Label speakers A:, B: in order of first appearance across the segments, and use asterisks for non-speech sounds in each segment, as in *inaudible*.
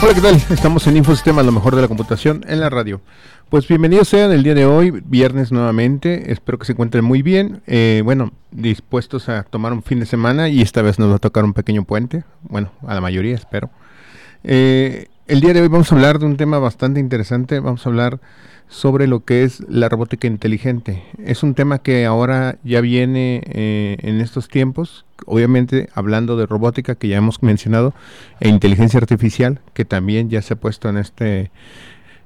A: Hola, ¿qué tal? Estamos en Infosistemas, lo mejor de la computación en la radio. Pues bienvenidos sean el día de hoy, viernes nuevamente. Espero que se encuentren muy bien. Eh, bueno, dispuestos a tomar un fin de semana y esta vez nos va a tocar un pequeño puente. Bueno, a la mayoría, espero. Eh, el día de hoy vamos a hablar de un tema bastante interesante. Vamos a hablar sobre lo que es la robótica inteligente. Es un tema que ahora ya viene eh, en estos tiempos, obviamente hablando de robótica que ya hemos mencionado, e inteligencia artificial que también ya se ha puesto en este,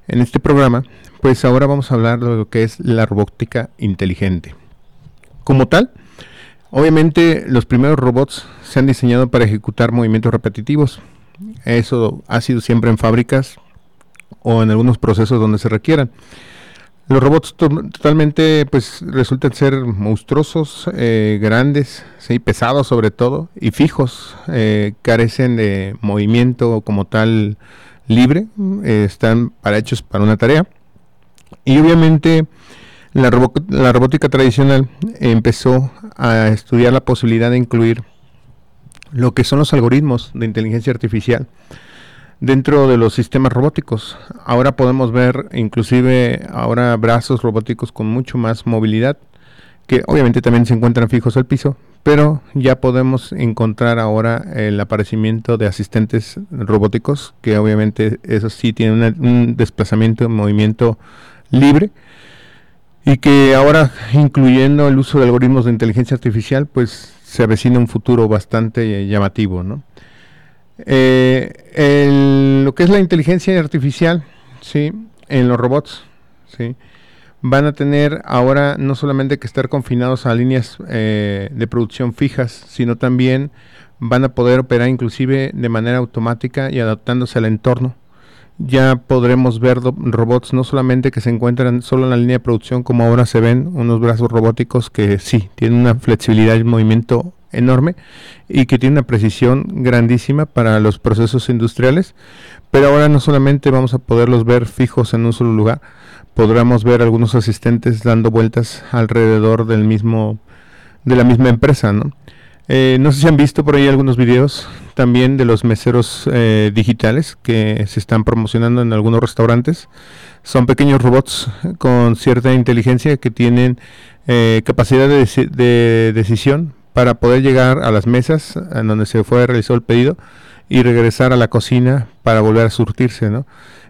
A: en este programa, pues ahora vamos a hablar de lo que es la robótica inteligente. Como tal, obviamente los primeros robots se han diseñado para ejecutar movimientos repetitivos. Eso ha sido siempre en fábricas, o en algunos procesos donde se requieran. Los robots totalmente pues resultan ser monstruosos, eh, grandes, ¿sí? pesados sobre todo y fijos, eh, carecen de movimiento como tal libre, eh, están para hechos para una tarea. Y obviamente la, la robótica tradicional empezó a estudiar la posibilidad de incluir lo que son los algoritmos de inteligencia artificial dentro de los sistemas robóticos. Ahora podemos ver inclusive ahora brazos robóticos con mucho más movilidad, que obviamente también se encuentran fijos al piso, pero ya podemos encontrar ahora el aparecimiento de asistentes robóticos, que obviamente eso sí tienen un desplazamiento, un movimiento libre, y que ahora, incluyendo el uso de algoritmos de inteligencia artificial, pues se avecina un futuro bastante llamativo, ¿no? Eh, lo que es la inteligencia artificial, ¿sí? En los robots, ¿sí? Van a tener ahora no solamente que estar confinados a líneas eh, de producción fijas, sino también van a poder operar inclusive de manera automática y adaptándose al entorno. Ya podremos ver robots no solamente que se encuentran solo en la línea de producción, como ahora se ven unos brazos robóticos que sí, tienen una flexibilidad y movimiento enorme y que tiene una precisión grandísima para los procesos industriales. Pero ahora no solamente vamos a poderlos ver fijos en un solo lugar, podremos ver algunos asistentes dando vueltas alrededor del mismo de la misma empresa, ¿no? Eh, sé si han visto por ahí algunos videos también de los meseros eh, digitales que se están promocionando en algunos restaurantes. Son pequeños robots con cierta inteligencia que tienen eh, capacidad de, decisión para poder llegar a las mesas en donde se fue realizó el pedido y regresar a la cocina para volver a surtirse.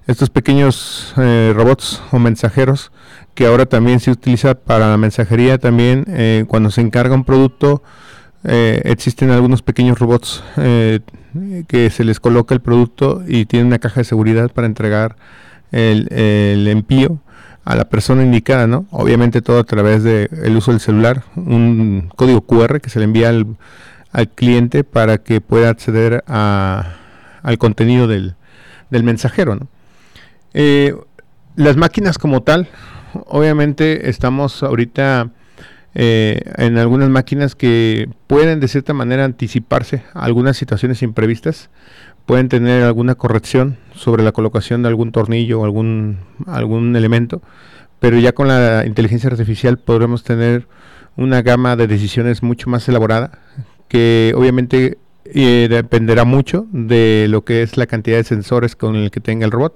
A: Estos pequeños eh, robots o mensajeros que ahora también se utiliza para la mensajería también eh, cuando se encarga un producto eh, existen algunos pequeños robots que se les coloca el producto y tienen una caja de seguridad para entregar el, el envío a la persona indicada, ¿no? Obviamente todo a través del el uso del celular, un código QR que se le envía al, cliente para que pueda acceder a, al contenido del, del mensajero, ¿no? Eh, las máquinas como tal, obviamente estamos ahorita eh, en algunas máquinas que pueden de cierta manera anticiparse a algunas situaciones imprevistas, pueden tener alguna corrección sobre la colocación de algún tornillo o algún, algún elemento, pero ya con la inteligencia artificial podremos tener una gama de decisiones mucho más elaborada que obviamente eh, dependerá mucho de lo que es la cantidad de sensores con el que tenga el robot.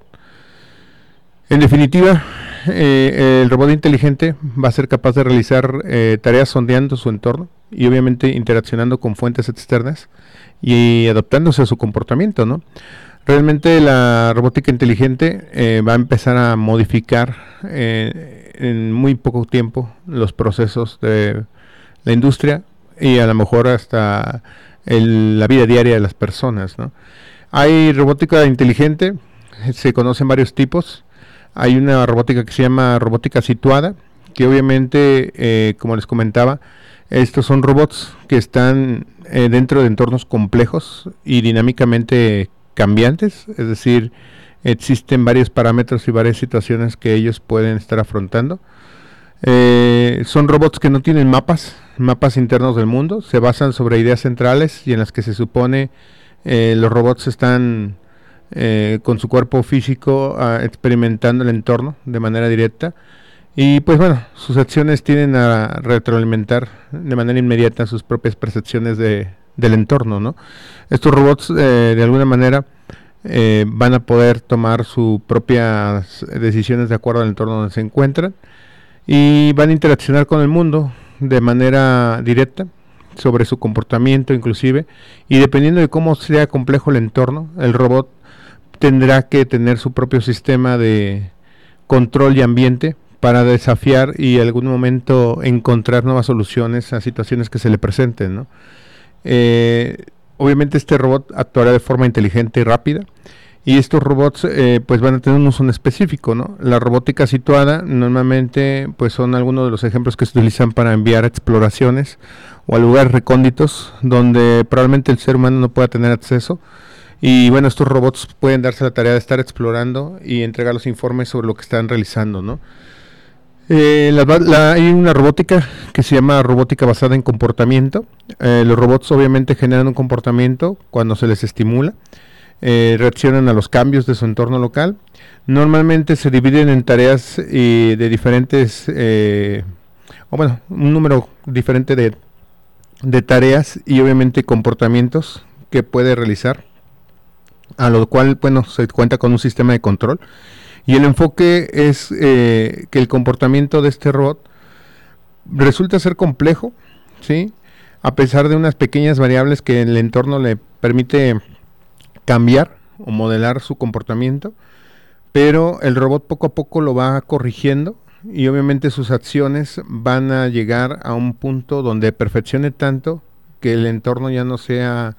A: En definitiva, eh, el robot inteligente va a ser capaz de realizar eh, tareas sondeando su entorno y obviamente interaccionando con fuentes externas y adaptándose a su comportamiento, ¿no? Realmente la robótica inteligente eh, va a empezar a modificar eh, en muy poco tiempo los procesos de la industria y a lo mejor hasta la vida diaria de las personas. Hay robótica inteligente, se conocen varios tipos. Hay una robótica que se llama robótica situada, que obviamente, eh, como les comentaba, estos son robots que están eh, dentro de entornos complejos y dinámicamente cambiantes, es decir, existen varios parámetros y varias situaciones que ellos pueden estar afrontando. Eh, son robots que no tienen mapas, mapas internos del mundo, se basan sobre ideas centrales y en las que se supone eh, los robots están eh, con su cuerpo físico ah, experimentando el entorno de manera directa. Y pues bueno, sus acciones tienden a retroalimentar de manera inmediata sus propias percepciones de, del entorno, ¿no? Estos robots de alguna manera van a poder tomar sus propias decisiones de acuerdo al entorno donde se encuentran y van a interaccionar con el mundo de manera directa sobre su comportamiento inclusive y dependiendo de cómo sea complejo el entorno, el robot tendrá que tener su propio sistema de control y ambiente para desafiar y en algún momento encontrar nuevas soluciones a situaciones que se le presenten. Eh, obviamente este robot actuará de forma inteligente y rápida y estos robots eh, pues van a tener un uso específico, ¿no? La robótica situada normalmente pues son algunos de los ejemplos que se utilizan para enviar exploraciones o a lugares recónditos donde probablemente el ser humano no pueda tener acceso. Y bueno, estos robots pueden darse la tarea de estar explorando y entregar los informes sobre lo que están realizando, ¿no? Eh, hay una robótica que se llama robótica basada en comportamiento. Eh, los robots obviamente generan un comportamiento cuando se les estimula. Eh, reaccionan a los cambios de su entorno local. Normalmente se dividen en tareas eh, de diferentes, o bueno, un número diferente de, de tareas y obviamente comportamientos que puede realizar, a lo cual, bueno, se cuenta con un sistema de control. Y el enfoque es que el comportamiento de este robot resulta ser complejo, ¿sí? A pesar de unas pequeñas variables que el entorno le permite cambiar o modelar su comportamiento, pero el robot poco a poco lo va corrigiendo y obviamente sus acciones van a llegar a un punto donde perfeccione tanto que el entorno ya no sea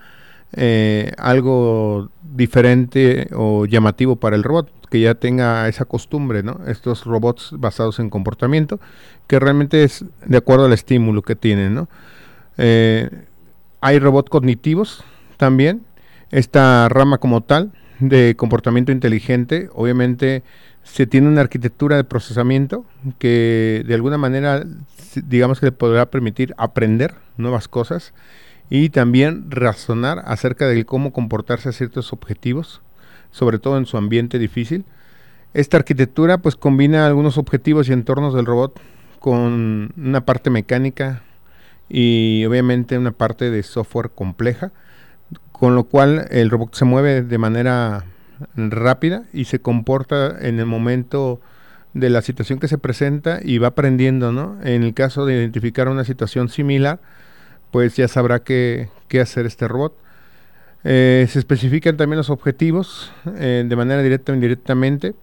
A: eh, algo diferente o llamativo para el robot, que ya tenga esa costumbre. Estos robots basados en comportamiento, que realmente es de acuerdo al estímulo que tienen. Eh, hay robots cognitivos también, esta rama como tal de comportamiento inteligente, obviamente se tiene una arquitectura de procesamiento que de alguna manera, digamos que le podrá permitir aprender nuevas cosas y también razonar acerca de cómo comportarse a ciertos objetivos, sobre todo en su ambiente difícil. Esta arquitectura pues combina algunos objetivos y entornos del robot con una parte mecánica y obviamente una parte de software compleja con lo cual el robot se mueve de manera rápida y se comporta en el momento de la situación que se presenta y va aprendiendo, ¿no? En el caso de identificar una situación similar, pues ya sabrá qué, hacer este robot. Eh, se especifican también los objetivos eh, de manera directa o indirectamente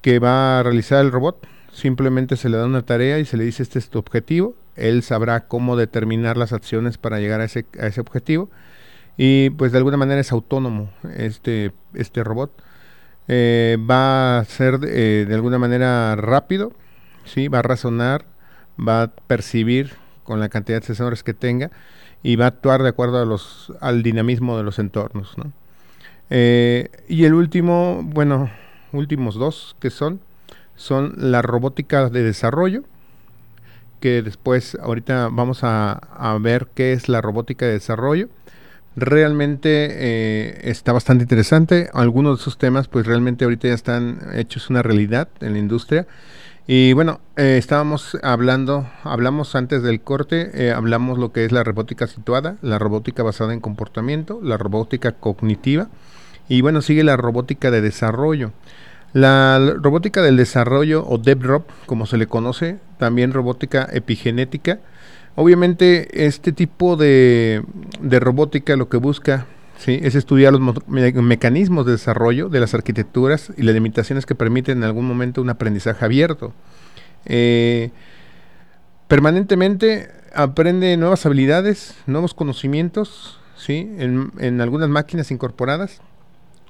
A: que va a realizar el robot. Simplemente se le da una tarea y se le dice este es tu objetivo. Él sabrá cómo determinar las acciones para llegar a ese, a ese objetivo y pues de alguna manera es autónomo este, este robot. Eh, va a ser de alguna manera rápido, ¿sí? va a razonar, va a percibir con la cantidad de sensores que tenga y va a actuar de acuerdo a los, al dinamismo de los entornos. Eh, y el último, bueno, últimos dos que son, son la robótica de desarrollo, que después ahorita vamos a, a ver qué es la robótica de desarrollo realmente eh, está bastante interesante. Algunos de esos temas, pues realmente ahorita ya están hechos una realidad en la industria. Y bueno, eh, estábamos hablando, hablamos antes del corte, eh, hablamos lo que es la robótica situada, la robótica basada en comportamiento, la robótica cognitiva y bueno, sigue la robótica de desarrollo. La robótica del desarrollo o DevRob, como se le conoce, también robótica epigenética, Obviamente este tipo de, robótica lo que busca ¿sí? es estudiar los mecanismos de desarrollo de las arquitecturas y las limitaciones que permiten en algún momento un aprendizaje abierto. Eh, permanentemente aprende nuevas habilidades, nuevos conocimientos, ¿sí? En, en, algunas máquinas incorporadas.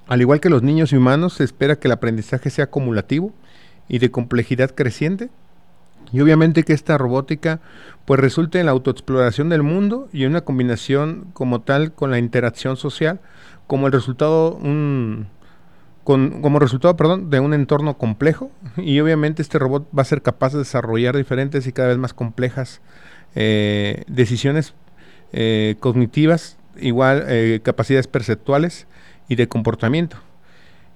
A: Al igual que los niños y humanos, se espera que el aprendizaje sea acumulativo y de complejidad creciente. Y obviamente que esta robótica pues resulte en la autoexploración del mundo y una combinación como tal con la interacción social, como el resultado un, con, como resultado perdón, de un entorno complejo y obviamente este robot va a ser capaz de desarrollar diferentes y cada vez más complejas eh, decisiones eh, cognitivas, igual eh, capacidades perceptuales y de comportamiento.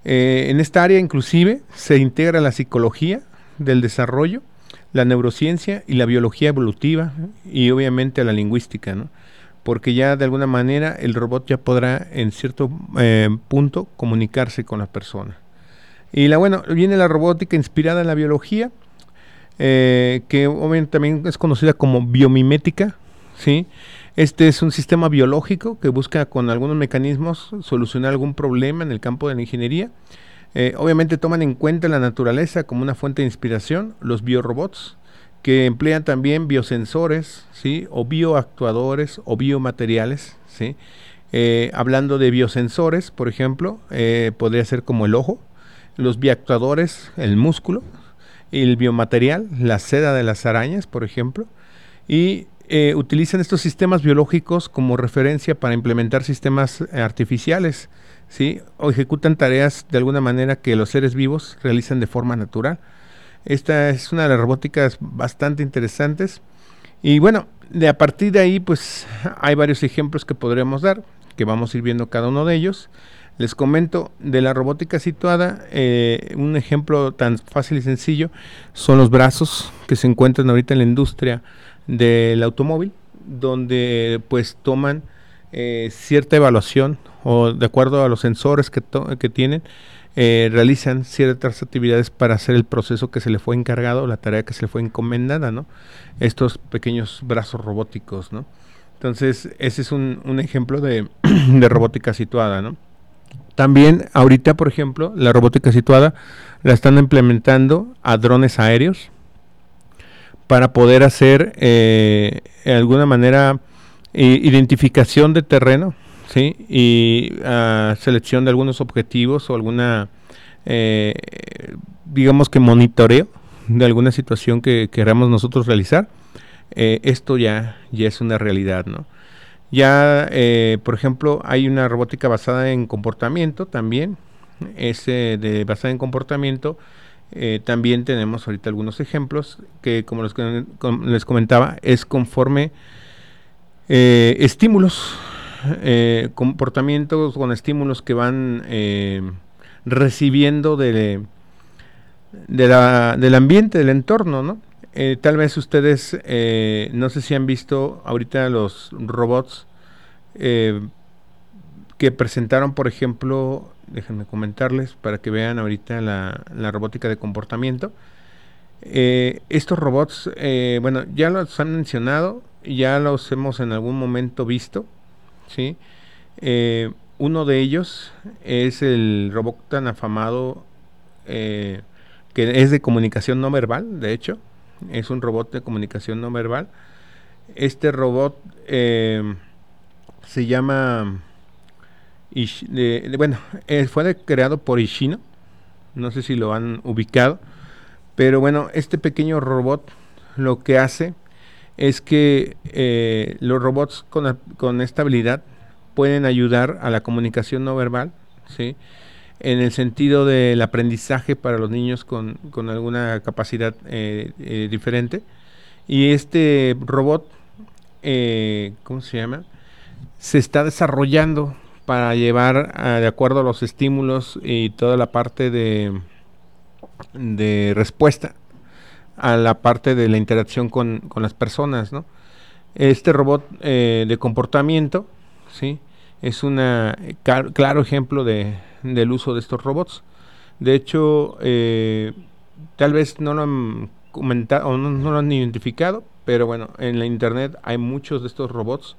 A: en esta área inclusive se integra la psicología del desarrollo, la neurociencia y la biología evolutiva y obviamente la lingüística, ¿no? porque ya de alguna manera el robot ya podrá en cierto eh, punto comunicarse con la persona. Y la bueno, viene la robótica inspirada en la biología, eh, que obviamente también es conocida como biomimética, ¿sí? Este es un sistema biológico que busca con algunos mecanismos solucionar algún problema en el campo de la ingeniería. Eh, obviamente toman en cuenta la naturaleza como una fuente de inspiración, los biorobots, que emplean también biosensores, ¿sí? o bioactuadores o biomateriales. ¿sí? Eh, hablando de biosensores, por ejemplo, eh, podría ser como el ojo, los bioactuadores, el músculo, el biomaterial, la seda de las arañas, por ejemplo, y eh, utilizan estos sistemas biológicos como referencia para implementar sistemas artificiales, ¿sí? o ejecutan tareas de alguna manera que los seres vivos realizan de forma natural. Esta es una de las robóticas bastante interesantes. Y bueno, de a partir de ahí, pues hay varios ejemplos que podríamos dar, que vamos a ir viendo cada uno de ellos. Les comento de la robótica situada, eh, un ejemplo tan fácil y sencillo son los brazos que se encuentran ahorita en la industria del automóvil, donde pues toman eh, cierta evaluación o de acuerdo a los sensores que, que tienen, eh, realizan ciertas actividades para hacer el proceso que se le fue encargado, la tarea que se le fue encomendada, ¿no? Estos pequeños brazos robóticos, ¿no? Entonces, ese es un, ejemplo *clears throat* de, robótica situada, ¿no? También ahorita, por ejemplo, la robótica situada la están implementando a drones aéreos para poder hacer eh, de alguna manera identificación de terreno ¿sí? Y uh, selección de algunos objetivos o alguna, eh, digamos que monitoreo de alguna situación que queramos nosotros realizar, eh, esto ya, ya es una realidad, ¿no? Ya, por ejemplo, hay una robótica basada en comportamiento también, ese de basada en comportamiento, también tenemos ahorita algunos ejemplos que, como les, comentaba, es conforme estímulos eh, comportamientos con estímulos que van eh, recibiendo de, de la, del ambiente, del entorno, ¿no? Eh, tal vez ustedes, no sé si han visto ahorita los robots que presentaron, por ejemplo, déjenme comentarles para que vean ahorita la, la robótica de comportamiento. estos robots, bueno, ya los han mencionado, ya los hemos en algún momento visto. ¿sí? Eh, uno de ellos es el robot tan afamado eh, que es de comunicación no verbal, de hecho, es un robot de comunicación no verbal. Este robot eh, se llama, bueno, fue creado por Ishino, no sé si lo han ubicado, pero bueno, este pequeño robot lo que hace es que eh, los robots con, con, esta habilidad pueden ayudar a la comunicación no verbal, ¿sí? en el sentido del aprendizaje para los niños con, alguna capacidad eh, eh, diferente. Y este robot, ¿cómo se llama? Se está desarrollando para llevar de acuerdo a los estímulos y toda la parte de, de respuesta a la parte de la interacción con, las personas, ¿no? Este robot eh, de comportamiento, ¿sí? Es un claro ejemplo de, del uso de estos robots. De hecho, eh, tal vez no lo han comentado o no, lo han identificado, pero bueno, en la internet hay muchos de estos robots.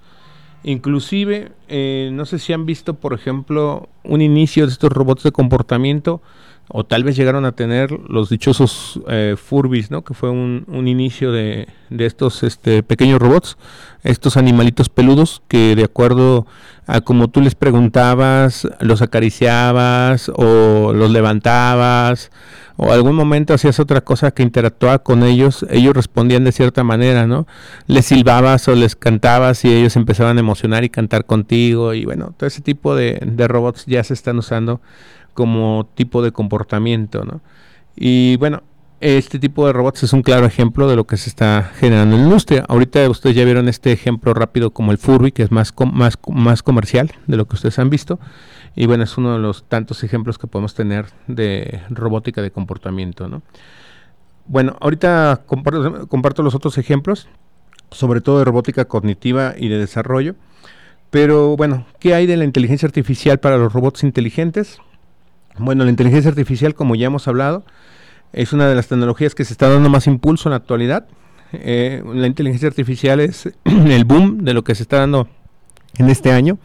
A: Inclusive, eh, no sé si han visto, por ejemplo, un inicio de estos robots de comportamiento o tal vez llegaron a tener los dichosos eh, Furbis, ¿no? Que fue un, inicio de, de, estos este, pequeños robots, estos animalitos peludos que de acuerdo a como tú les preguntabas, los acariciabas o los levantabas o algún momento hacías otra cosa que interactuaba con ellos, ellos respondían de cierta manera, ¿no? Les silbabas o les cantabas y ellos empezaban a emocionar y cantar contigo y bueno, todo ese tipo de, de robots ya se están usando como tipo de comportamiento, ¿no? Y bueno, este tipo de robots es un claro ejemplo de lo que se está generando en la industria. Ahorita ustedes ya vieron este ejemplo rápido como el Furby, que es más, más, más comercial de lo que ustedes han visto. Y bueno, es uno de los tantos ejemplos que podemos tener de robótica de comportamiento. ¿no? Bueno, ahorita comparto, comparto los otros ejemplos, sobre todo de robótica cognitiva y de desarrollo. Pero bueno, ¿qué hay de la inteligencia artificial para los robots inteligentes? Bueno, la inteligencia artificial, como ya hemos hablado, es una de las tecnologías que se está dando más impulso en la actualidad. Eh, la inteligencia artificial es *clears throat* el boom de lo que se está dando en este año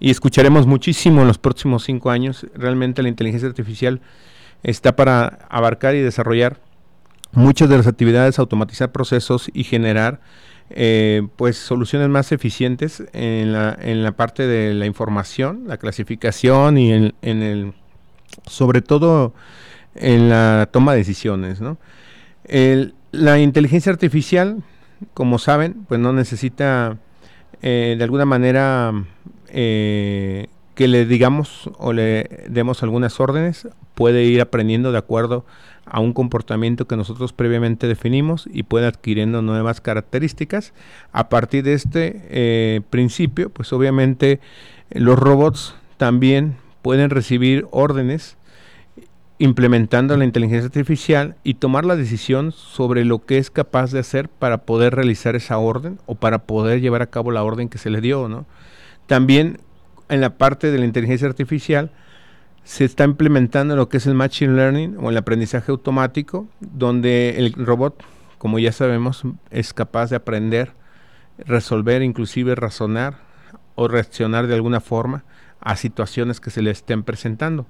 A: y escucharemos muchísimo en los próximos cinco años. Realmente la inteligencia artificial está para abarcar y desarrollar muchas de las actividades, automatizar procesos y generar eh, pues soluciones más eficientes en la, en la parte de la información, la clasificación y en, en el sobre todo en la toma de decisiones. la inteligencia artificial, como saben, pues no necesita eh, de alguna manera eh, que le digamos o le demos algunas órdenes, puede ir aprendiendo de acuerdo a un comportamiento que nosotros previamente definimos y puede adquiriendo nuevas características. A partir de este eh, principio, pues obviamente los robots también pueden recibir órdenes implementando la inteligencia artificial y tomar la decisión sobre lo que es capaz de hacer para poder realizar esa orden o para poder llevar a cabo la orden que se le dio, ¿no? También en la parte de la inteligencia artificial se está implementando lo que es el machine learning o el aprendizaje automático, donde el robot, como ya sabemos, es capaz de aprender, resolver, inclusive razonar o reaccionar de alguna forma a situaciones que se le estén presentando.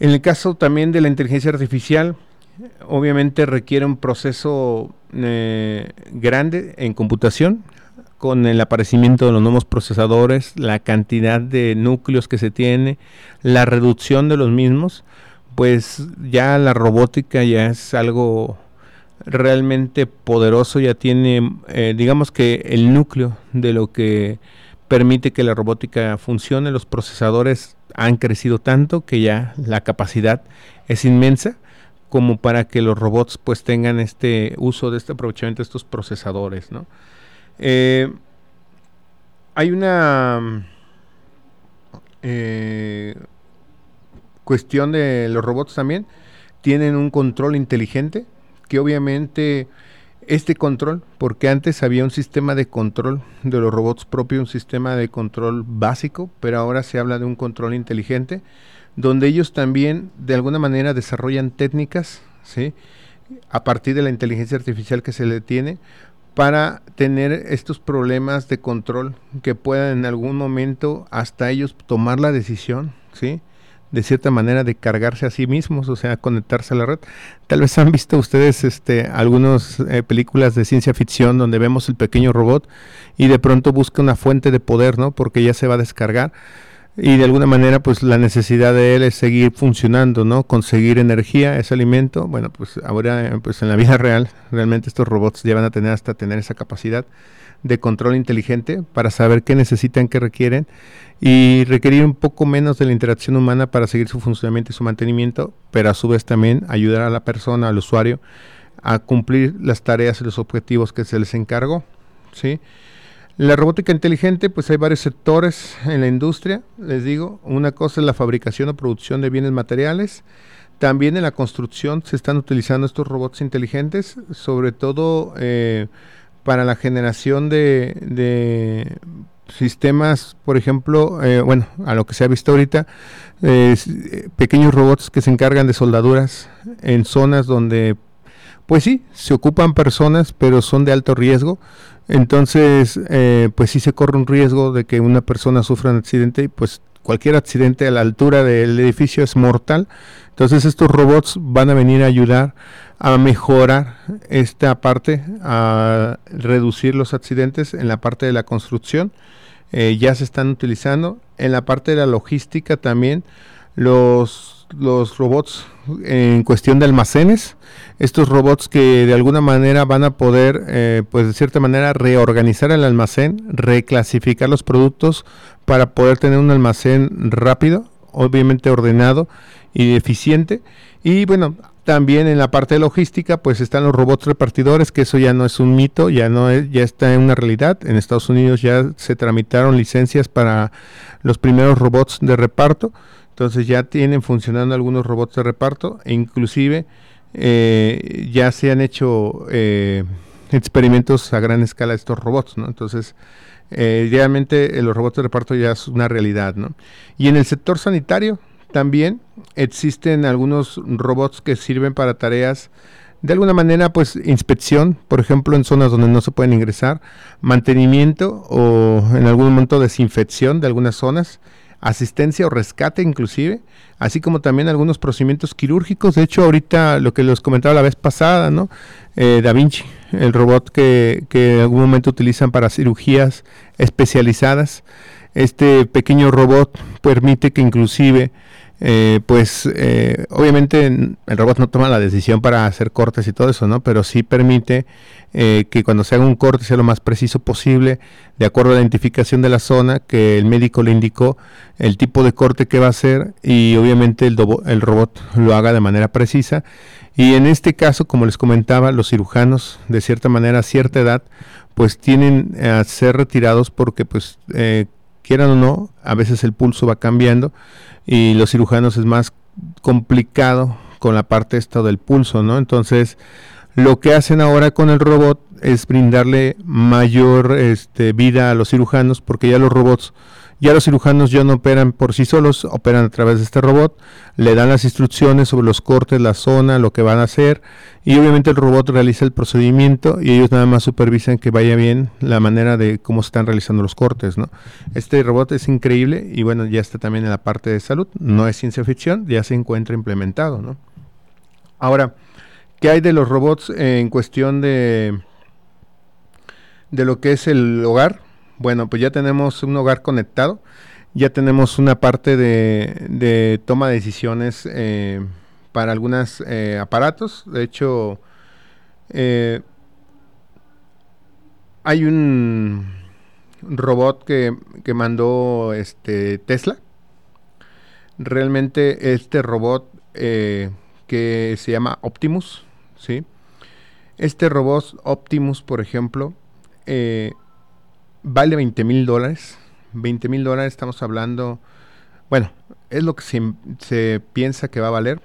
A: En el caso también de la inteligencia artificial, obviamente requiere un proceso eh, grande en computación, con el aparecimiento de los nuevos procesadores, la cantidad de núcleos que se tiene, la reducción de los mismos, pues ya la robótica ya es algo realmente poderoso, ya tiene, eh, digamos que el núcleo de lo que permite que la robótica funcione, los procesadores han crecido tanto que ya la capacidad es inmensa como para que los robots pues tengan este uso de este aprovechamiento de estos procesadores, ¿no? Eh, hay una eh, cuestión de los robots también, tienen un control inteligente que obviamente este control, porque antes había un sistema de control de los robots propio, un sistema de control básico, pero ahora se habla de un control inteligente, donde ellos también de alguna manera desarrollan técnicas, ¿sí? a partir de la inteligencia artificial que se le tiene, para tener estos problemas de control que puedan en algún momento hasta ellos tomar la decisión, ¿sí? De cierta manera de cargarse a sí mismos, o sea, conectarse a la red. Tal vez han visto ustedes este, algunas eh, películas de ciencia ficción donde vemos el pequeño robot y de pronto busca una fuente de poder, ¿no? Porque ya se va a descargar y de alguna manera pues la necesidad de él es seguir funcionando, ¿no? Conseguir energía, ese alimento. Bueno, pues ahora pues en la vida *laughs* real realmente estos robots ya van a tener hasta tener esa capacidad de control inteligente para saber qué necesitan, qué requieren y requerir un poco menos de la interacción humana para seguir su funcionamiento y su mantenimiento, pero a su vez también ayudar a la persona, al usuario, a cumplir las tareas y los objetivos que se les encargó. ¿sí? La robótica inteligente, pues hay varios sectores en la industria, les digo, una cosa es la fabricación o producción de bienes materiales, también en la construcción se están utilizando estos robots inteligentes, sobre todo eh, para la generación de sistemas, por ejemplo, eh, bueno, a lo que se ha visto ahorita, eh, pequeños robots que se encargan de soldaduras en zonas donde, pues sí, se ocupan personas, pero son de alto riesgo. Entonces, eh, pues sí se corre un riesgo de que una persona sufra un accidente y pues cualquier accidente a la altura del edificio es mortal. Entonces estos robots van a venir a ayudar a mejorar esta parte, a reducir los accidentes en la parte de la construcción. Eh, ya se están utilizando. En la parte de la logística también los, los robots en cuestión de almacenes. Estos robots que de alguna manera van a poder, eh, pues de cierta manera, reorganizar el almacén, reclasificar los productos para poder tener un almacén rápido obviamente ordenado y eficiente. Y bueno, también en la parte de logística, pues están los robots repartidores, que eso ya no es un mito, ya no es, ya está en una realidad. En Estados Unidos ya se tramitaron licencias para los primeros robots de reparto. Entonces ya tienen funcionando algunos robots de reparto e inclusive eh, ya se han hecho eh, experimentos a gran escala de estos robots, ¿no? Entonces, eh, realmente los robots de reparto ya es una realidad, ¿no? Y en el sector sanitario también existen algunos robots que sirven para tareas de alguna manera, pues inspección, por ejemplo, en zonas donde no se pueden ingresar, mantenimiento o en algún momento desinfección de algunas zonas asistencia o rescate inclusive, así como también algunos procedimientos quirúrgicos. De hecho, ahorita lo que les comentaba la vez pasada, ¿no? Eh, da Vinci, el robot que, que en algún momento utilizan para cirugías especializadas. Este pequeño robot permite que inclusive eh, pues eh, obviamente el robot no toma la decisión para hacer cortes y todo eso, ¿no? Pero sí permite eh, que cuando se haga un corte sea lo más preciso posible, de acuerdo a la identificación de la zona, que el médico le indicó el tipo de corte que va a hacer y obviamente el, el robot lo haga de manera precisa. Y en este caso, como les comentaba, los cirujanos de cierta manera a cierta edad pues tienen a ser retirados porque pues quieran o no, a veces el pulso va cambiando y los cirujanos es más complicado con la parte esta del pulso, ¿no? Entonces, lo que hacen ahora con el robot es brindarle mayor este, vida a los cirujanos porque ya los robots ya los cirujanos ya no operan por sí solos, operan a través de este robot, le dan las instrucciones sobre los cortes, la zona, lo que van a hacer y obviamente el robot realiza el procedimiento y ellos nada más supervisan que vaya bien la manera de cómo se están realizando los cortes, ¿no? Este robot es increíble y bueno, ya está también en la parte de salud, no es ciencia ficción, ya se encuentra implementado, ¿no? Ahora, ¿qué hay de los robots en cuestión de de lo que es el hogar? Bueno, pues ya tenemos un hogar conectado, ya tenemos una parte de, toma de decisiones eh, para algunos eh, aparatos. De hecho, eh, hay un robot que, que mandó este Tesla. Realmente este robot que se llama Optimus, ¿sí? Este robot Optimus, por ejemplo, vale 20 mil dólares. 20 mil dólares estamos hablando, bueno, es lo que se, piensa que va a valer,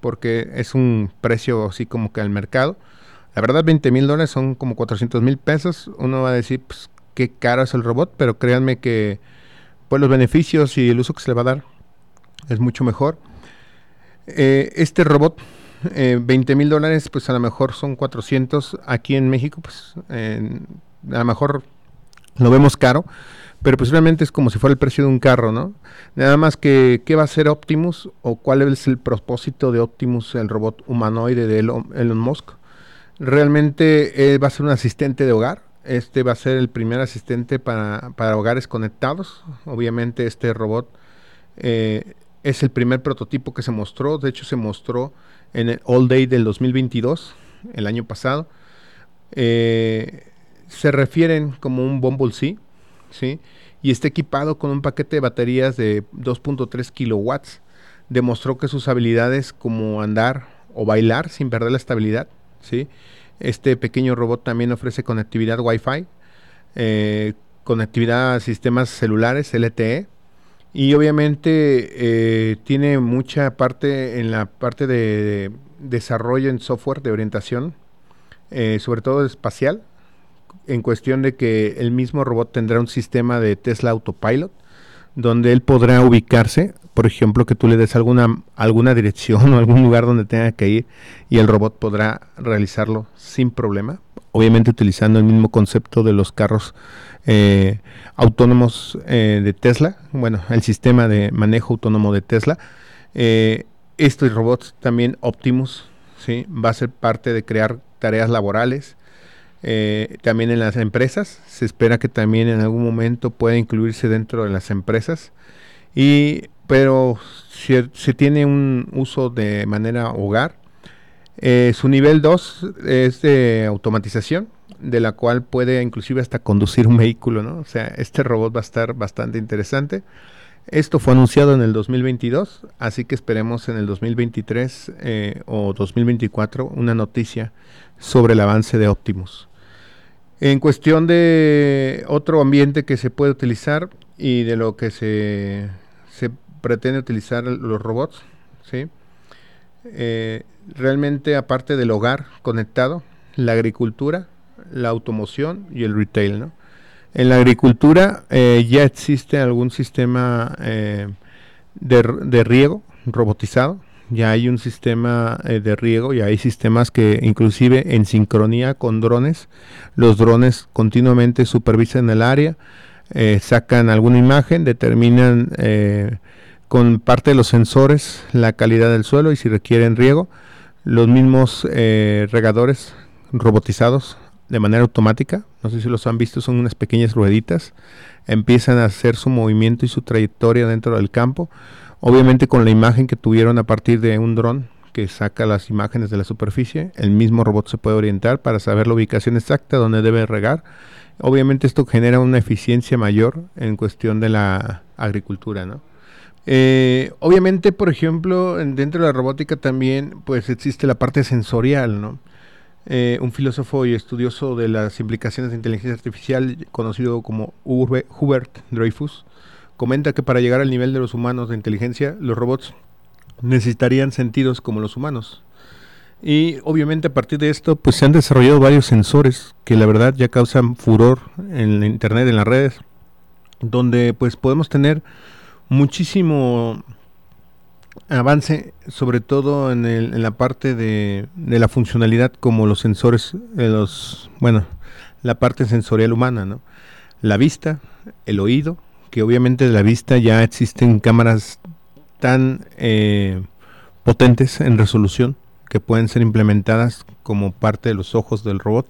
A: porque es un precio así como que al mercado. La verdad, 20 mil dólares son como 400 mil pesos. Uno va a decir, pues, qué caro es el robot, pero créanme que pues los beneficios y el uso que se le va a dar es mucho mejor. Eh, este robot, 20 eh, mil dólares, pues a lo mejor son 400 aquí en México, pues a lo mejor lo vemos caro, pero pues realmente es como si fuera el precio de un carro, ¿no? Nada más que, ¿qué va a ser Optimus o cuál es el propósito de Optimus, el robot humanoide de Elon, Musk? Realmente eh, va a ser un asistente de hogar. Este va a ser el primer asistente para, hogares conectados. Obviamente este robot eh, es el primer prototipo que se mostró. De hecho se mostró en el All Day del 2022, el año pasado. Eh, se refieren como un Bumblebee, ¿sí? Y está equipado con un paquete de baterías de 2.3 kilowatts. Demostró que sus habilidades como andar o bailar sin perder la estabilidad, ¿sí? Este pequeño robot también ofrece conectividad Wi-Fi, eh, conectividad a sistemas celulares LTE y obviamente eh, tiene mucha parte en la parte de, desarrollo en software de orientación, eh, sobre todo espacial, en cuestión de que el mismo robot tendrá un sistema de Tesla Autopilot, donde él podrá ubicarse, por ejemplo, que tú le des alguna, alguna dirección *laughs* o algún lugar donde tenga que ir y el robot podrá realizarlo sin problema, obviamente utilizando el mismo concepto de los carros eh, autónomos eh, de Tesla, bueno, el sistema de manejo autónomo de Tesla. Eh, estos robots también Optimus, ¿sí? va a ser parte de crear tareas laborales, eh, también en las empresas. Se espera que también en algún momento pueda incluirse dentro de las empresas. Y, pero si se tiene un uso de manera hogar. Eh, su nivel 2 es de automatización, de la cual puede inclusive hasta conducir un vehículo, ¿no? O sea, este robot va a estar bastante interesante. Esto fue anunciado en el 2022, así que esperemos en el 2023 eh, o 2024 una noticia sobre el avance de Optimus. En cuestión de otro ambiente que se puede utilizar y de lo que se, pretende utilizar los robots, ¿sí? Eh, realmente aparte del hogar conectado, la agricultura, la automoción y el retail, ¿no? En la agricultura eh, ya existe algún sistema eh, de, riego robotizado, ya hay un sistema eh, de riego, y hay sistemas que inclusive en sincronía con drones, los drones continuamente supervisan el área, sacan alguna imagen, determinan con parte de los sensores la calidad del suelo y si requieren riego, los mismos regadores robotizados de manera automática. No sé si los han visto, son unas pequeñas rueditas. Empiezan a hacer su movimiento y su trayectoria dentro del campo. Obviamente con la imagen que tuvieron a partir de un dron que saca las imágenes de la superficie, el mismo robot se puede orientar para saber la ubicación exacta donde debe regar. Obviamente esto genera una eficiencia mayor en cuestión de la agricultura, ¿no? Eh, obviamente, por ejemplo, dentro de la robótica también, pues existe la parte sensorial, ¿no? Eh, un filósofo y estudioso de las implicaciones de inteligencia artificial, conocido como Hubert Dreyfus, comenta que para llegar al nivel de los humanos de inteligencia, los robots necesitarían sentidos como los humanos. Y obviamente a partir de esto, pues se han desarrollado varios sensores que la verdad ya causan furor en internet, en las redes, donde pues podemos tener muchísimo avance sobre todo en la parte de, de, la funcionalidad como los sensores, eh, los, bueno, la parte sensorial humana, ¿no? La vista, el oído, que obviamente de la vista ya existen cámaras tan eh, potentes en resolución que pueden ser implementadas como parte de los ojos del robot.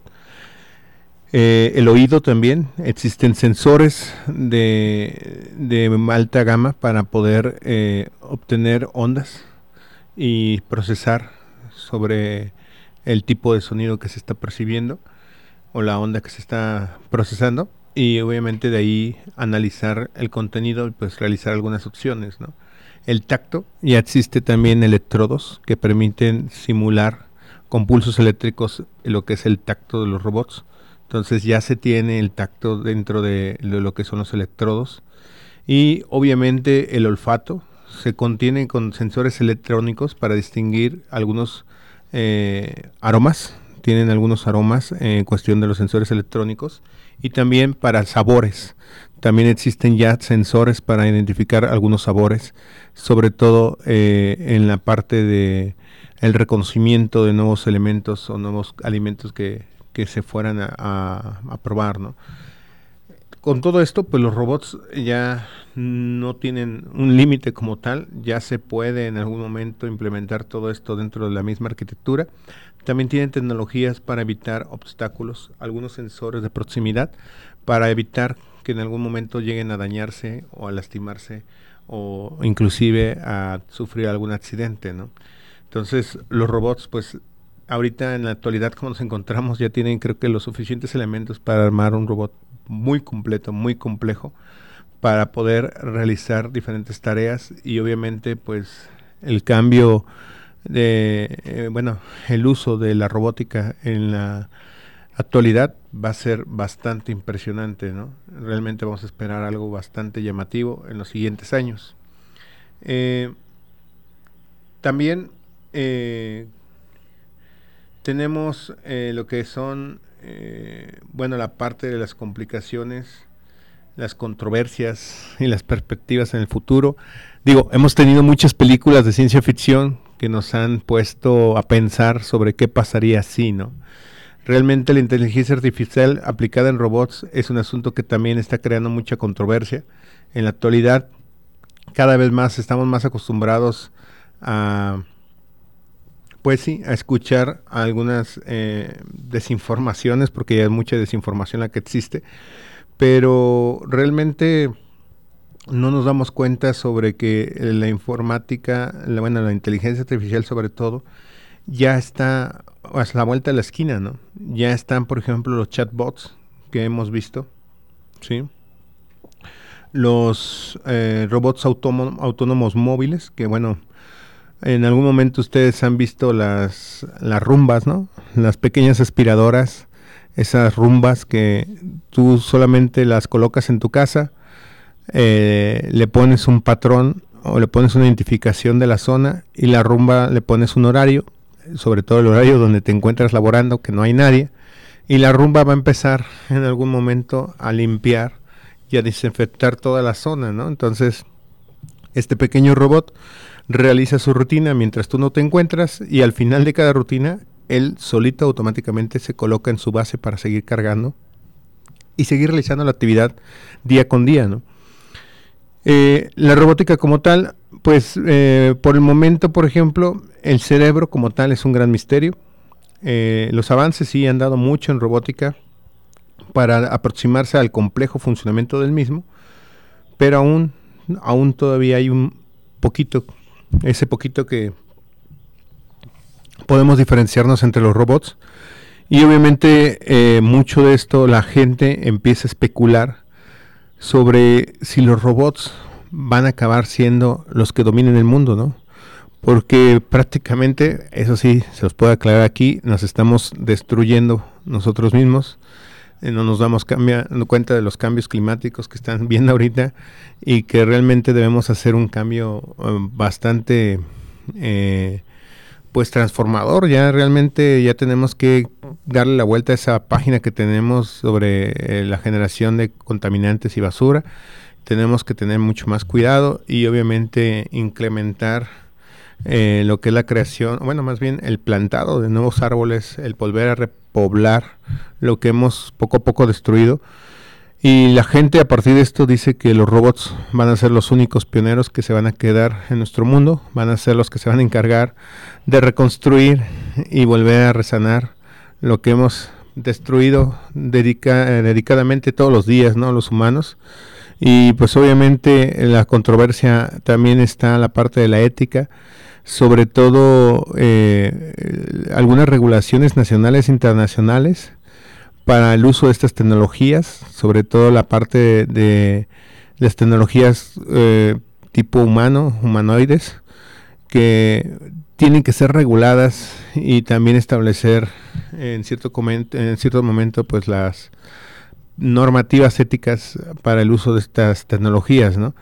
A: Eh, el oído también, existen sensores de, alta gama para poder eh, obtener ondas y procesar sobre el tipo de sonido que se está percibiendo o la onda que se está procesando y obviamente de ahí analizar el contenido y pues realizar algunas opciones. El tacto, ya existe también electrodos que permiten simular con pulsos eléctricos lo que es el tacto de los robots entonces ya se tiene el tacto dentro de lo que son los electrodos. Y obviamente el olfato se contiene con sensores electrónicos para distinguir algunos eh, aromas. Tienen algunos aromas en cuestión de los sensores electrónicos. Y también para sabores. También existen ya sensores para identificar algunos sabores, sobre todo eh, en la parte de el reconocimiento de nuevos elementos o nuevos alimentos que, que se fueran a, probar, ¿no? Con todo esto, pues los robots ya no tienen un límite como tal, ya se puede en algún momento implementar todo esto dentro de la misma arquitectura. También tienen tecnologías para evitar obstáculos, algunos sensores de proximidad para evitar que en algún momento lleguen a dañarse o a lastimarse o inclusive a sufrir algún accidente, ¿no? Entonces, los robots pues ahorita en la actualidad como nos encontramos ya tienen creo que los suficientes elementos para armar un robot muy completo, muy complejo para poder realizar diferentes tareas y obviamente pues el cambio de eh, bueno el uso de la robótica en la actualidad va a ser bastante impresionante no realmente vamos a esperar algo bastante llamativo en los siguientes años eh, también eh, tenemos eh, lo que son, eh, bueno, la parte de las complicaciones, las controversias y las perspectivas en el futuro. Digo, hemos tenido muchas películas de ciencia ficción que nos han puesto a pensar sobre qué pasaría así, ¿no? Realmente la inteligencia artificial aplicada en robots es un asunto que también está creando mucha controversia. En la actualidad, cada vez más estamos más acostumbrados a pues sí, a escuchar algunas eh, desinformaciones, porque ya hay mucha desinformación la que existe, pero realmente no nos damos cuenta sobre que la informática, la, bueno, la inteligencia artificial sobre todo, ya está a la vuelta de la esquina, ¿no? Ya están, por ejemplo, los chatbots que hemos visto, ¿sí? los eh, robots autónomos móviles, que bueno, en algún momento ustedes han visto las, las rumbas, ¿no? Las pequeñas aspiradoras, esas rumbas que tú solamente las colocas en tu casa, eh, le pones un patrón o le pones una identificación de la zona y la rumba le pones un horario, sobre todo el horario donde te encuentras laborando, que no hay nadie, y la rumba va a empezar en algún momento a limpiar y a desinfectar toda la zona, ¿no? Entonces, este pequeño robot realiza su rutina mientras tú no te encuentras y al final de cada rutina, él solito automáticamente se coloca en su base para seguir cargando y seguir realizando la actividad día con día, ¿no? Eh, la robótica como tal, pues eh, por el momento, por ejemplo, el cerebro como tal es un gran misterio. Eh, los avances sí han dado mucho en robótica, para aproximarse al complejo funcionamiento del mismo, pero aún, aún todavía hay un poquito, ese poquito que podemos diferenciarnos entre los robots. Y obviamente eh, mucho de esto la gente empieza a especular sobre si los robots van a acabar siendo los que dominen el mundo, ¿no? Porque prácticamente, eso sí, se los puedo aclarar aquí, nos estamos destruyendo nosotros mismos eh, no nos damos cuenta de los cambios climáticos que están *laughs* viendo ahorita y que realmente debemos hacer un cambio eh, bastante eh, pues transformador ya realmente ya tenemos que darle la vuelta a esa página que tenemos sobre la generación de contaminantes y basura tenemos que tener mucho más cuidado y obviamente incrementar eh, lo que es la creación, bueno, más bien el plantado de nuevos árboles, el volver a repoblar lo que hemos poco a poco destruido. Y la gente a partir de esto dice que los robots van a ser los únicos pioneros que se van a quedar en nuestro mundo, van a ser los que se van a encargar de reconstruir y volver a resanar lo que hemos destruido eh, dedicadamente todos los días, ¿no? Los humanos. Y pues obviamente la controversia también está la parte de la ética sobre todo eh, algunas regulaciones nacionales e internacionales para el uso de estas tecnologías, sobre todo la parte de, las tecnologías eh, tipo humano, humanoides, que tienen que ser reguladas y también establecer en cierto, en cierto momento pues las normativas éticas para el uso de estas tecnologías, ¿no?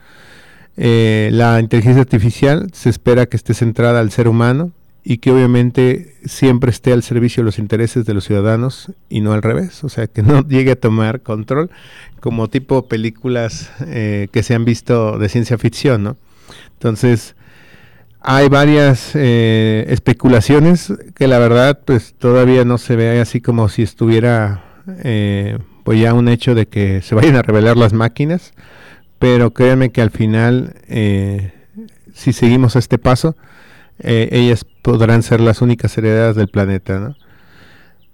A: Eh, la inteligencia artificial se espera que esté centrada al ser humano y que obviamente siempre esté al servicio de los intereses de los ciudadanos y no al revés, o sea, que no *laughs* llegue a tomar control como tipo películas eh, que se han visto de ciencia ficción, ¿no? Entonces, hay varias eh, especulaciones que la verdad pues todavía no se ve así como si estuviera pues ya un hecho de que se vayan a revelar las máquinas, pero créanme que al final, eh, si seguimos este paso, eh, ellas podrán ser las únicas heredadas del planeta.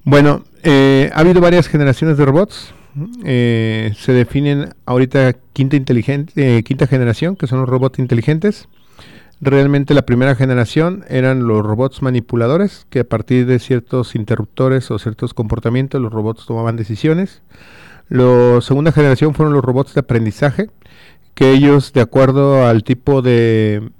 A: Bueno, eh, ha habido varias generaciones de robots. se definen ahorita quinta, inteligente, quinta generación, que son los robots inteligentes. Realmente la primera generación eran los robots manipuladores, que a partir de ciertos interruptores o ciertos comportamientos los robots tomaban decisiones. La segunda generación fueron los robots de aprendizaje, que ellos, de acuerdo al tipo de,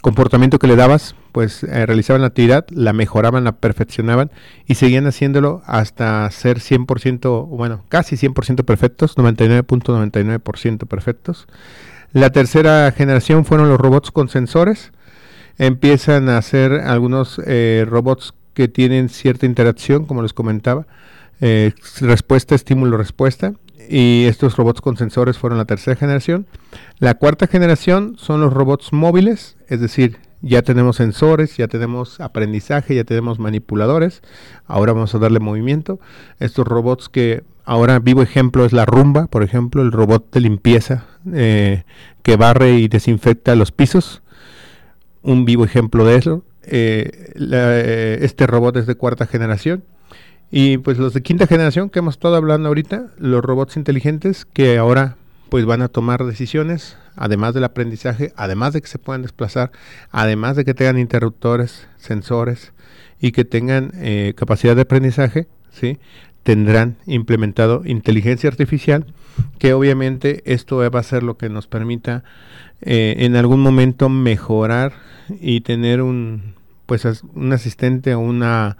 A: comportamiento que le dabas, pues eh, realizaban la actividad, la mejoraban, la perfeccionaban y seguían haciéndolo hasta ser 100%, bueno, casi 100% perfectos, 99.99% perfectos. La tercera generación fueron los robots con sensores. Empiezan a hacer algunos eh, robots que tienen cierta interacción, como les comentaba, eh, respuesta, estímulo, respuesta y estos robots con sensores fueron la tercera generación. La cuarta generación son los robots móviles, es decir, ya tenemos sensores, ya tenemos aprendizaje, ya tenemos manipuladores. Ahora vamos a darle movimiento. Estos robots que ahora vivo ejemplo es la rumba, por ejemplo, el robot de limpieza eh, que barre y desinfecta los pisos. Un vivo ejemplo de eso. Eh, eh, este robot es de cuarta generación. Y pues los de quinta generación que hemos estado hablando ahorita, los robots inteligentes que ahora pues van a tomar decisiones, además del aprendizaje, además de que se puedan desplazar, además de que tengan interruptores, sensores y que tengan eh, capacidad de aprendizaje, ¿sí? tendrán implementado inteligencia artificial, que obviamente esto va a ser lo que nos permita eh, en algún momento mejorar y tener un pues un asistente o una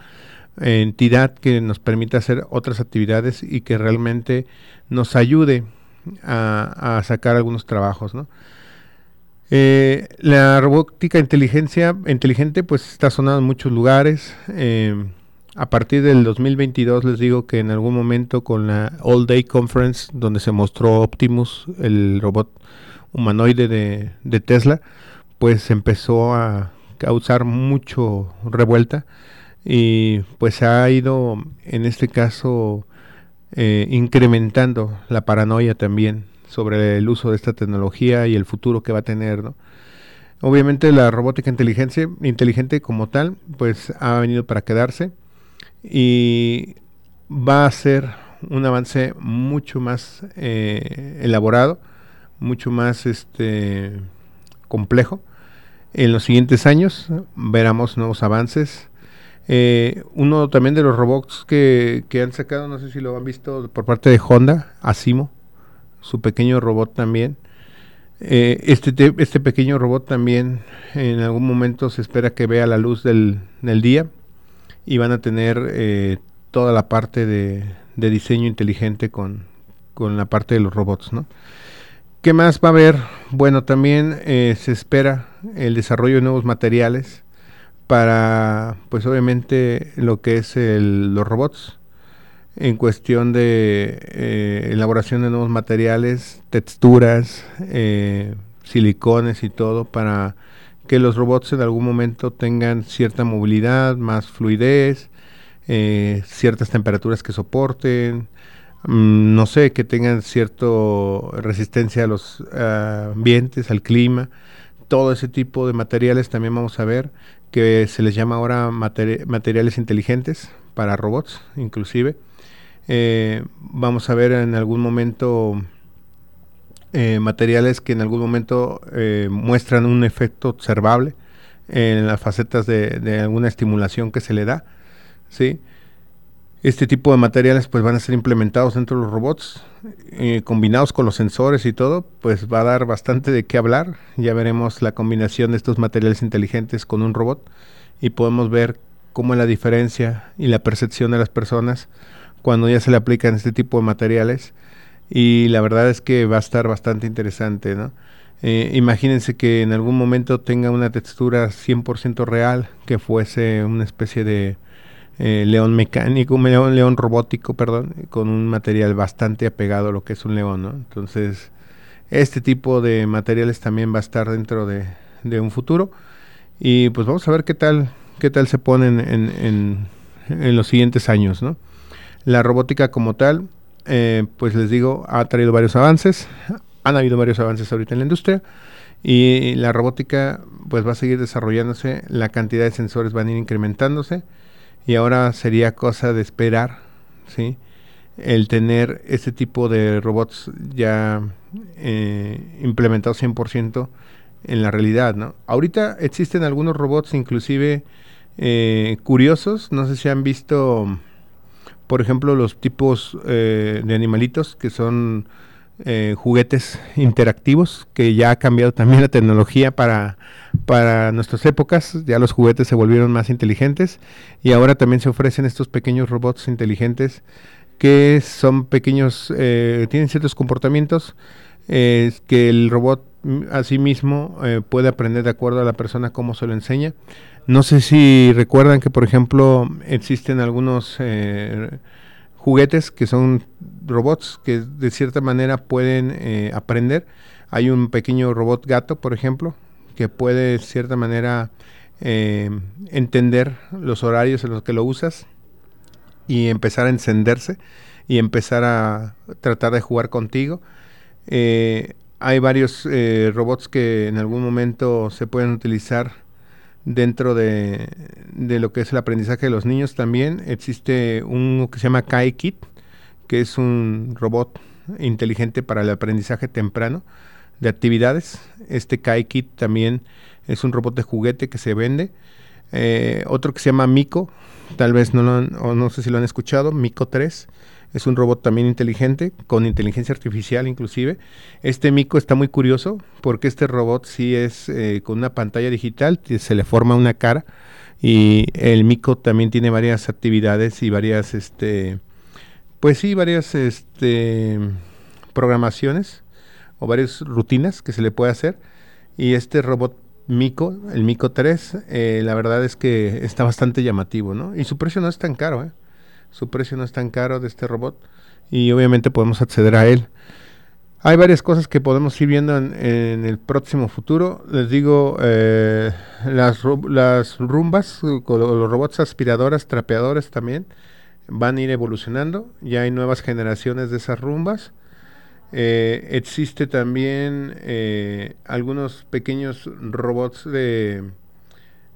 A: entidad que nos permita hacer otras actividades y que realmente nos ayude a, sacar algunos trabajos, eh, la robótica inteligencia inteligente pues está sonando en muchos lugares. Eh, a partir del 2022 les digo que en algún momento con la All Day Conference donde se mostró Optimus, el robot humanoide de, Tesla, pues empezó a causar mucho revuelta y pues ha ido en este caso eh, incrementando la paranoia también sobre el uso de esta tecnología y el futuro que va a tener, Obviamente la robótica inteligencia, inteligente como tal, pues ha venido para quedarse y va a ser un avance mucho más eh, elaborado, mucho más este complejo. En los siguientes años veremos nuevos avances. Eh, uno también de los robots que, han sacado, no sé si lo han visto por parte de Honda, Asimo, su pequeño robot también. Eh, este, este pequeño robot también en algún momento se espera que vea la luz del, día y van a tener eh, toda la parte de, diseño inteligente con, con, la parte de los robots, ¿no? ¿Qué más va a haber? Bueno, también se espera el desarrollo de nuevos materiales para, pues obviamente, lo que es los robots en cuestión de eh, elaboración de nuevos materiales, texturas, eh, silicones y todo para que los robots en algún momento tengan cierta movilidad, más fluidez, ciertas temperaturas que soporten, Mm, no sé, que tengan cierta resistencia a los ambientes, al clima, todo ese tipo de materiales también vamos a ver que se les llama ahora materiales inteligentes para robots, inclusive. Eh, vamos a ver en algún momento eh, materiales que en algún momento eh, muestran un efecto observable en las facetas de, de, alguna estimulación que se le da, ¿sí? Este tipo de materiales pues van a ser implementados dentro de los robots, eh, combinados con los sensores y todo, pues va a dar bastante de qué hablar. Ya veremos la combinación de estos materiales inteligentes con un robot y podemos ver cómo es la diferencia y la percepción de las personas cuando ya se le aplican este tipo de materiales. Y la verdad es que va a estar bastante interesante, ¿no? Eh, imagínense que en algún momento tenga una textura 100% real, que fuese una especie de eh, león mecánico, un león, león robótico, perdón, con un material bastante apegado a lo que es un león, ¿no? Entonces, este tipo de materiales también va a estar dentro de, un futuro y pues vamos a ver qué tal, qué tal se ponen en, los siguientes años, ¿no? La robótica como tal, eh, pues les digo, ha traído varios avances, han habido varios avances ahorita en la industria y la robótica pues va a seguir desarrollándose, la cantidad de sensores van a ir incrementándose y ahora sería cosa de esperar, ¿sí? El tener este tipo de robots ya eh, implementados 100% en la realidad, ¿no? Ahorita existen algunos robots inclusive eh, curiosos, no sé si han visto, por ejemplo, los tipos eh, de animalitos que son eh, juguetes interactivos, que ya ha cambiado también la tecnología para, para nuestras épocas, ya los juguetes se volvieron más inteligentes y ahora también se ofrecen estos pequeños robots inteligentes que son pequeños, eh, tienen ciertos comportamientos que el robot a sí mismo eh, puede aprender de acuerdo a la persona como se lo enseña. No sé si recuerdan que, por ejemplo, existen algunos juguetes que son robots que de cierta manera pueden eh, aprender. Hay un pequeño robot gato, por ejemplo, que puede de cierta manera eh, entender los horarios en los que lo usas y empezar a encenderse y empezar a tratar de jugar contigo. Eh, hay varios robots que en algún momento se pueden utilizar dentro de, lo que es el aprendizaje de los niños también existe un que se llama KaiKit, que es un robot inteligente para el aprendizaje temprano de actividades. Este KaiKit también es un robot de juguete que se vende. Eh, otro que se llama Mico, tal vez no lo han, o no sé si lo han escuchado, Mico 3. Es un robot también inteligente, con inteligencia artificial inclusive. Este Mico está muy curioso porque este robot sí es eh, con una pantalla digital, se le forma una cara y el Mico también tiene varias actividades y varias, este, pues sí, varias este, programaciones o varias rutinas que se le puede hacer. Y este robot Mico, el Mico 3, eh, la verdad es que está bastante llamativo, ¿no? Y su precio no es tan caro, ¿eh? Su precio no es tan caro de este robot y obviamente podemos acceder a él. Hay varias cosas que podemos ir viendo en, el próximo futuro. Les digo, eh, las, rumbas, los robots aspiradoras, trapeadores también, van a ir evolucionando. Ya hay nuevas generaciones de esas rumbas. Eh, existe también eh, algunos pequeños robots de,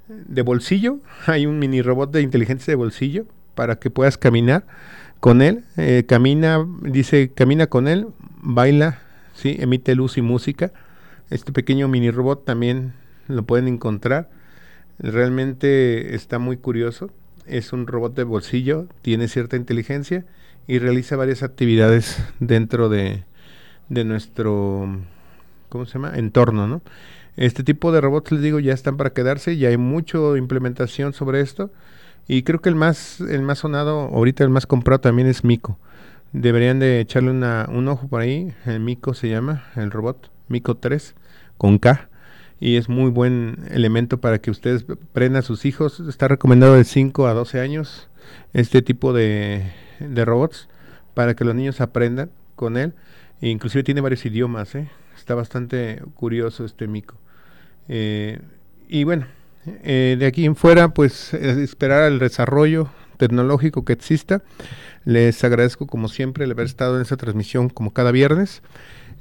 A: de bolsillo. *laughs* Hay un mini robot de inteligencia de bolsillo para que puedas caminar con él. Eh, camina, dice, camina con él, baila, ¿sí? emite luz y música. Este pequeño mini robot también lo pueden encontrar. Realmente está muy curioso. Es un robot de bolsillo, tiene cierta inteligencia y realiza varias actividades dentro de, de nuestro, ¿cómo se llama? Entorno, ¿no? Este tipo de robots, les digo, ya están para quedarse, ya hay mucha implementación sobre esto. Y creo que el más, el más sonado, ahorita el más comprado también es Mico. Deberían de echarle una, un ojo por ahí. El Mico se llama, el robot, Mico 3, con K. Y es muy buen elemento para que ustedes prendan a sus hijos. Está recomendado de 5 a 12 años este tipo de, de robots para que los niños aprendan con él. E inclusive tiene varios idiomas, ¿eh? Está bastante curioso este mico. Eh, y bueno, eh, de aquí en fuera, pues esperar el desarrollo tecnológico que exista. Les agradezco como siempre el haber estado en esta transmisión como cada viernes.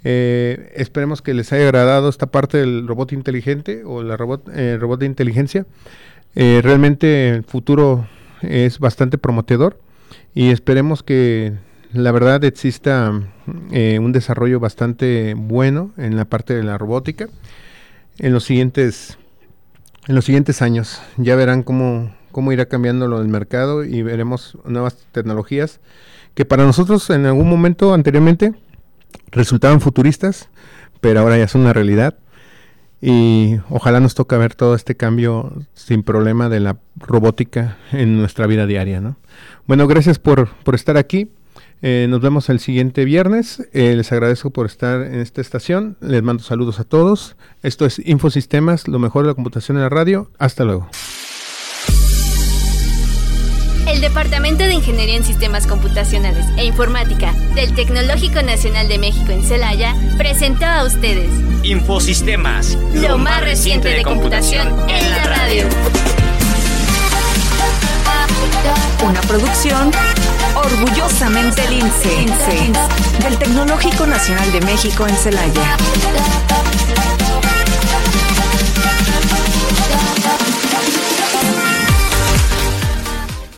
A: esperemos que les haya agradado esta parte del robot inteligente o la robot, robot de inteligencia. realmente el futuro es bastante prometedor y esperemos que la verdad exista eh, un desarrollo bastante bueno en la parte de la robótica en los siguientes en los siguientes años. Ya verán cómo, cómo irá cambiando lo del mercado y veremos nuevas tecnologías que para nosotros en algún momento anteriormente resultaban futuristas pero ahora ya son una realidad. Y ojalá nos toque ver todo este cambio sin problema de la robótica en nuestra vida diaria ¿no? bueno gracias por, por estar aquí eh, nos vemos el siguiente viernes. Eh, les agradezco por estar en esta estación. Les mando saludos a todos. Esto es Infosistemas, lo mejor de la computación en la radio. Hasta luego.
B: El Departamento de Ingeniería en Sistemas Computacionales e Informática del Tecnológico Nacional de México en Celaya presentó a ustedes
C: Infosistemas,
B: lo más reciente de computación en la radio.
D: Una producción orgullosamente lince del Tecnológico Nacional de México en Celaya.